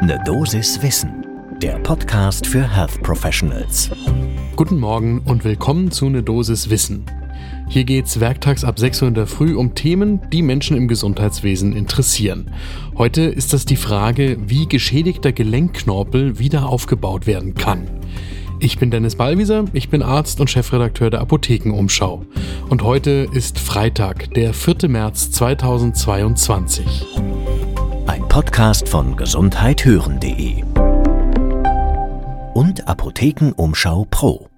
Ne Dosis Wissen, der Podcast für Health Professionals. Guten Morgen und willkommen zu Ne Dosis Wissen. Hier geht's werktags ab 6 Uhr in der Früh um Themen, die Menschen im Gesundheitswesen interessieren. Heute ist das die Frage, wie geschädigter Gelenkknorpel wieder aufgebaut werden kann. Ich bin Dennis Ballwieser, ich bin Arzt und Chefredakteur der Apothekenumschau. Und heute ist Freitag, der 4. März 2022. Ein Podcast von gesundheithören.de und Apothekenumschau Pro.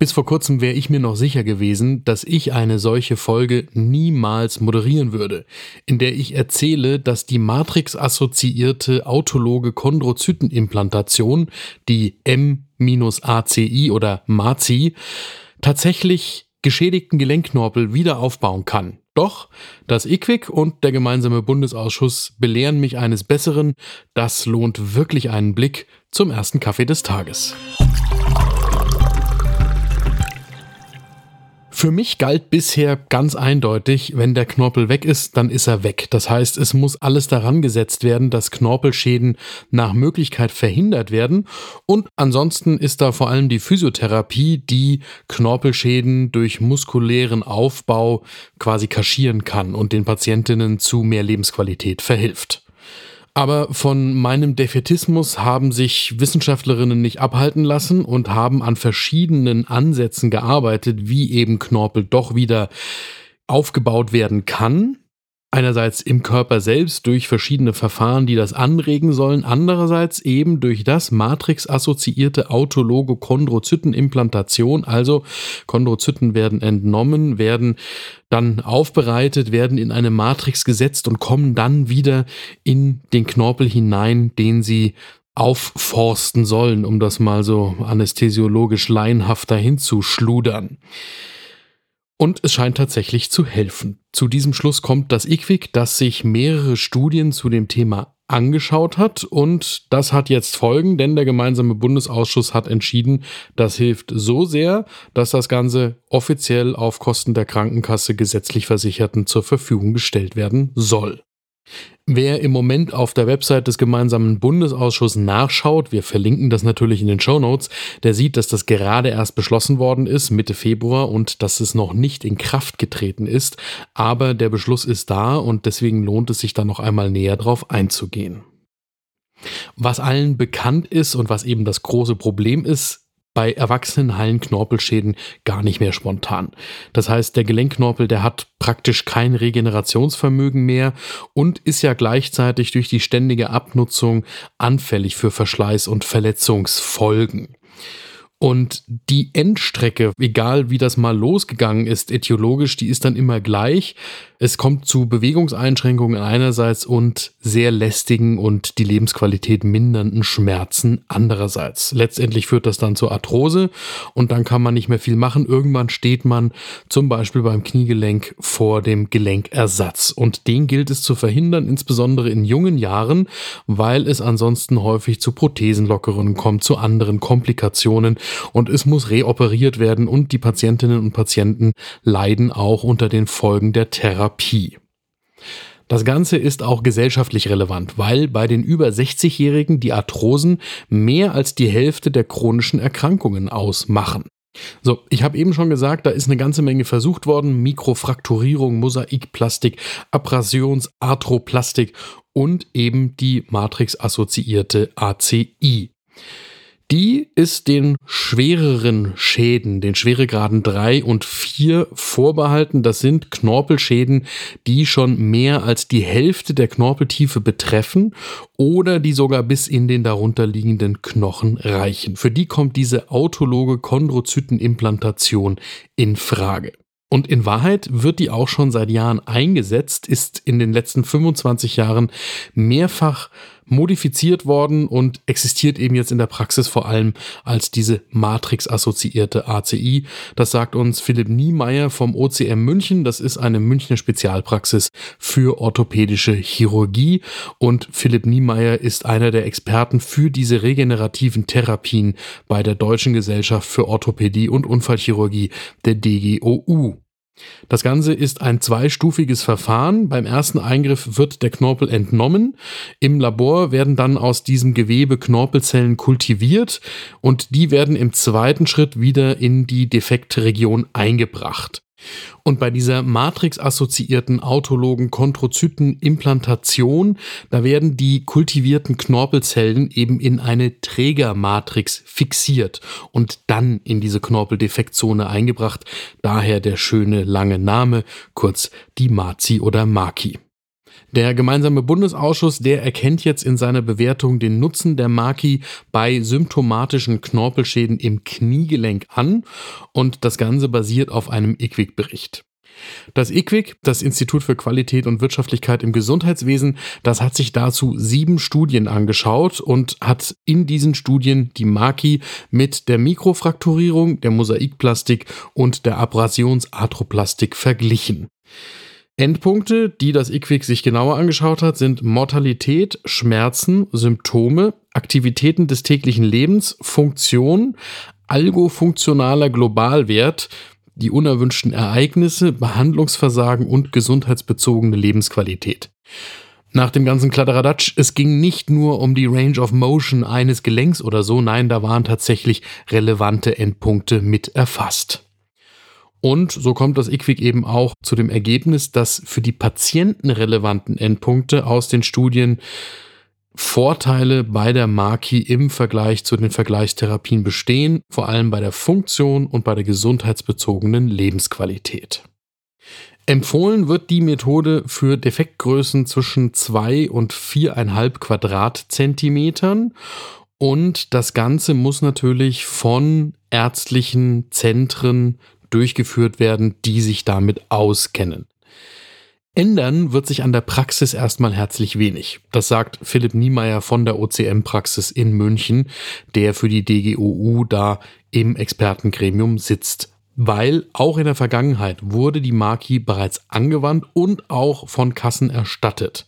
Bis vor kurzem wäre ich mir noch sicher gewesen, dass ich eine solche Folge niemals moderieren würde, in der ich erzähle, dass die Matrix-assoziierte autologe Chondrozytenimplantation, die M-ACI oder MACI, tatsächlich geschädigten Gelenkknorpel wieder aufbauen kann. Doch das IQWIC und der gemeinsame Bundesausschuss belehren mich eines Besseren. Das lohnt wirklich einen Blick zum ersten Kaffee des Tages. Für mich galt bisher ganz eindeutig, wenn der Knorpel weg ist, dann ist er weg. Das heißt, es muss alles daran gesetzt werden, dass Knorpelschäden nach Möglichkeit verhindert werden. Und ansonsten ist da vor allem die Physiotherapie, die Knorpelschäden durch muskulären Aufbau quasi kaschieren kann und den Patientinnen zu mehr Lebensqualität verhilft. Aber von meinem Defetismus haben sich Wissenschaftlerinnen nicht abhalten lassen und haben an verschiedenen Ansätzen gearbeitet, wie eben Knorpel doch wieder aufgebaut werden kann. Einerseits im Körper selbst durch verschiedene Verfahren, die das anregen sollen, andererseits eben durch das Matrix-assoziierte autologe Chondrozytenimplantation, also Chondrozyten werden entnommen, werden dann aufbereitet, werden in eine Matrix gesetzt und kommen dann wieder in den Knorpel hinein, den sie aufforsten sollen, um das mal so anästhesiologisch laienhaft dahin zu schludern. Und es scheint tatsächlich zu helfen. Zu diesem Schluss kommt das IQWIC, das sich mehrere Studien zu dem Thema angeschaut hat und das hat jetzt Folgen, denn der gemeinsame Bundesausschuss hat entschieden, das hilft so sehr, dass das Ganze offiziell auf Kosten der Krankenkasse gesetzlich Versicherten zur Verfügung gestellt werden soll. Wer im Moment auf der Website des gemeinsamen Bundesausschusses nachschaut, wir verlinken das natürlich in den Show Notes, der sieht, dass das gerade erst beschlossen worden ist, Mitte Februar, und dass es noch nicht in Kraft getreten ist. Aber der Beschluss ist da und deswegen lohnt es sich da noch einmal näher drauf einzugehen. Was allen bekannt ist und was eben das große Problem ist, bei Erwachsenen heilen Knorpelschäden gar nicht mehr spontan. Das heißt, der Gelenkknorpel, der hat praktisch kein Regenerationsvermögen mehr und ist ja gleichzeitig durch die ständige Abnutzung anfällig für Verschleiß und Verletzungsfolgen. Und die Endstrecke, egal wie das mal losgegangen ist, etiologisch, die ist dann immer gleich. Es kommt zu Bewegungseinschränkungen einerseits und sehr lästigen und die Lebensqualität mindernden Schmerzen andererseits. Letztendlich führt das dann zur Arthrose und dann kann man nicht mehr viel machen. Irgendwann steht man zum Beispiel beim Kniegelenk vor dem Gelenkersatz und den gilt es zu verhindern, insbesondere in jungen Jahren, weil es ansonsten häufig zu Prothesenlockerungen kommt, zu anderen Komplikationen und es muss reoperiert werden und die Patientinnen und Patienten leiden auch unter den Folgen der Therapie. Das Ganze ist auch gesellschaftlich relevant, weil bei den über 60-Jährigen die Arthrosen mehr als die Hälfte der chronischen Erkrankungen ausmachen. So, ich habe eben schon gesagt, da ist eine ganze Menge versucht worden. Mikrofrakturierung, Mosaikplastik, Abrasions, Arthroplastik und eben die Matrix-assoziierte ACI. Die ist den schwereren Schäden, den Schweregraden 3 und 4 vorbehalten. Das sind Knorpelschäden, die schon mehr als die Hälfte der Knorpeltiefe betreffen oder die sogar bis in den darunterliegenden Knochen reichen. Für die kommt diese autologe Chondrozytenimplantation in Frage. Und in Wahrheit wird die auch schon seit Jahren eingesetzt, ist in den letzten 25 Jahren mehrfach modifiziert worden und existiert eben jetzt in der Praxis vor allem als diese Matrix-assoziierte ACI. Das sagt uns Philipp Niemeyer vom OCM München. Das ist eine Münchner Spezialpraxis für orthopädische Chirurgie. Und Philipp Niemeyer ist einer der Experten für diese regenerativen Therapien bei der Deutschen Gesellschaft für Orthopädie und Unfallchirurgie, der DGOU. Das Ganze ist ein zweistufiges Verfahren. Beim ersten Eingriff wird der Knorpel entnommen. Im Labor werden dann aus diesem Gewebe Knorpelzellen kultiviert und die werden im zweiten Schritt wieder in die Defektregion eingebracht. Und bei dieser matrixassoziierten autologen Chondrozytenimplantation, da werden die kultivierten Knorpelzellen eben in eine Trägermatrix fixiert und dann in diese Knorpeldefektzone eingebracht. Daher der schöne lange Name, kurz die Mazi oder Maki. Der gemeinsame Bundesausschuss, der erkennt jetzt in seiner Bewertung den Nutzen der Maki bei symptomatischen Knorpelschäden im Kniegelenk an und das Ganze basiert auf einem IQWIC-Bericht. Das IQWIC, das Institut für Qualität und Wirtschaftlichkeit im Gesundheitswesen, das hat sich dazu sieben Studien angeschaut und hat in diesen Studien die Maki mit der Mikrofrakturierung, der Mosaikplastik und der Abrasionsarthroplastik verglichen. Endpunkte, die das IQWIC sich genauer angeschaut hat, sind Mortalität, Schmerzen, Symptome, Aktivitäten des täglichen Lebens, Funktion, algofunktionaler Globalwert, die unerwünschten Ereignisse, Behandlungsversagen und gesundheitsbezogene Lebensqualität. Nach dem ganzen Kladderadatsch, es ging nicht nur um die Range of Motion eines Gelenks oder so, nein, da waren tatsächlich relevante Endpunkte mit erfasst. Und so kommt das IQWIC eben auch zu dem Ergebnis, dass für die Patienten relevanten Endpunkte aus den Studien Vorteile bei der Maki im Vergleich zu den Vergleichstherapien bestehen, vor allem bei der Funktion und bei der gesundheitsbezogenen Lebensqualität. Empfohlen wird die Methode für Defektgrößen zwischen 2 und 4,5 Quadratzentimetern und das Ganze muss natürlich von ärztlichen Zentren durchgeführt werden, die sich damit auskennen. Ändern wird sich an der Praxis erstmal herzlich wenig. Das sagt Philipp Niemeyer von der OCM-Praxis in München, der für die DGOU da im Expertengremium sitzt. Weil auch in der Vergangenheit wurde die Marki bereits angewandt und auch von Kassen erstattet.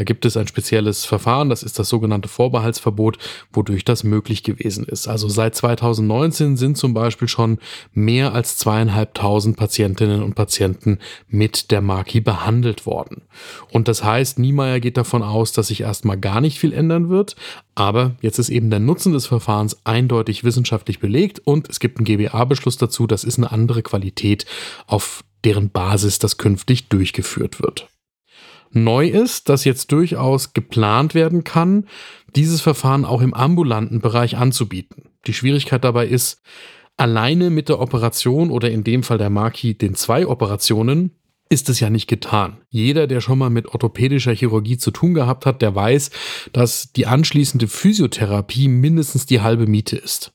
Da gibt es ein spezielles Verfahren, das ist das sogenannte Vorbehaltsverbot, wodurch das möglich gewesen ist. Also seit 2019 sind zum Beispiel schon mehr als zweieinhalbtausend Patientinnen und Patienten mit der Maki behandelt worden. Und das heißt, Niemeyer geht davon aus, dass sich erstmal gar nicht viel ändern wird, aber jetzt ist eben der Nutzen des Verfahrens eindeutig wissenschaftlich belegt und es gibt einen GBA-Beschluss dazu, das ist eine andere Qualität, auf deren Basis das künftig durchgeführt wird. Neu ist, dass jetzt durchaus geplant werden kann, dieses Verfahren auch im ambulanten Bereich anzubieten. Die Schwierigkeit dabei ist, alleine mit der Operation oder in dem Fall der Maki den zwei Operationen ist es ja nicht getan. Jeder, der schon mal mit orthopädischer Chirurgie zu tun gehabt hat, der weiß, dass die anschließende Physiotherapie mindestens die halbe Miete ist.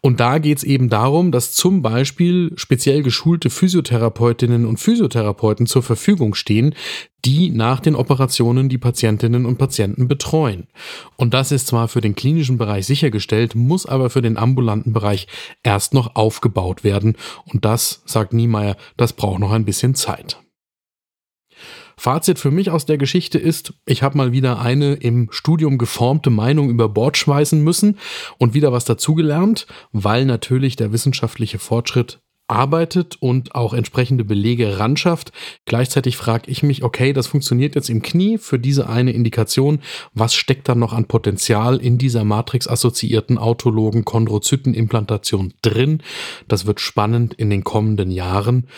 Und da geht es eben darum, dass zum Beispiel speziell geschulte Physiotherapeutinnen und Physiotherapeuten zur Verfügung stehen, die nach den Operationen die Patientinnen und Patienten betreuen. Und das ist zwar für den klinischen Bereich sichergestellt, muss aber für den ambulanten Bereich erst noch aufgebaut werden. Und das, sagt Niemeyer, das braucht noch ein bisschen Zeit. Fazit für mich aus der Geschichte ist, ich habe mal wieder eine im Studium geformte Meinung über Bord schmeißen müssen und wieder was dazugelernt, weil natürlich der wissenschaftliche Fortschritt arbeitet und auch entsprechende Belege ran schafft. Gleichzeitig frage ich mich, okay, das funktioniert jetzt im Knie für diese eine Indikation. Was steckt da noch an Potenzial in dieser matrix-assoziierten autologen Chondrozytenimplantation drin? Das wird spannend in den kommenden Jahren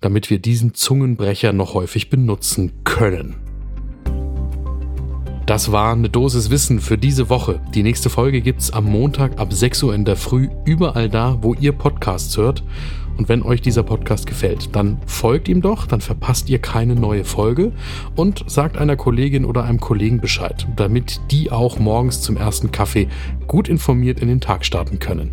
damit wir diesen Zungenbrecher noch häufig benutzen können. Das war eine Dosis Wissen für diese Woche. Die nächste Folge gibt's am Montag ab 6 Uhr in der Früh überall da, wo ihr Podcasts hört. Und wenn euch dieser Podcast gefällt, dann folgt ihm doch, dann verpasst ihr keine neue Folge und sagt einer Kollegin oder einem Kollegen Bescheid, damit die auch morgens zum ersten Kaffee gut informiert in den Tag starten können.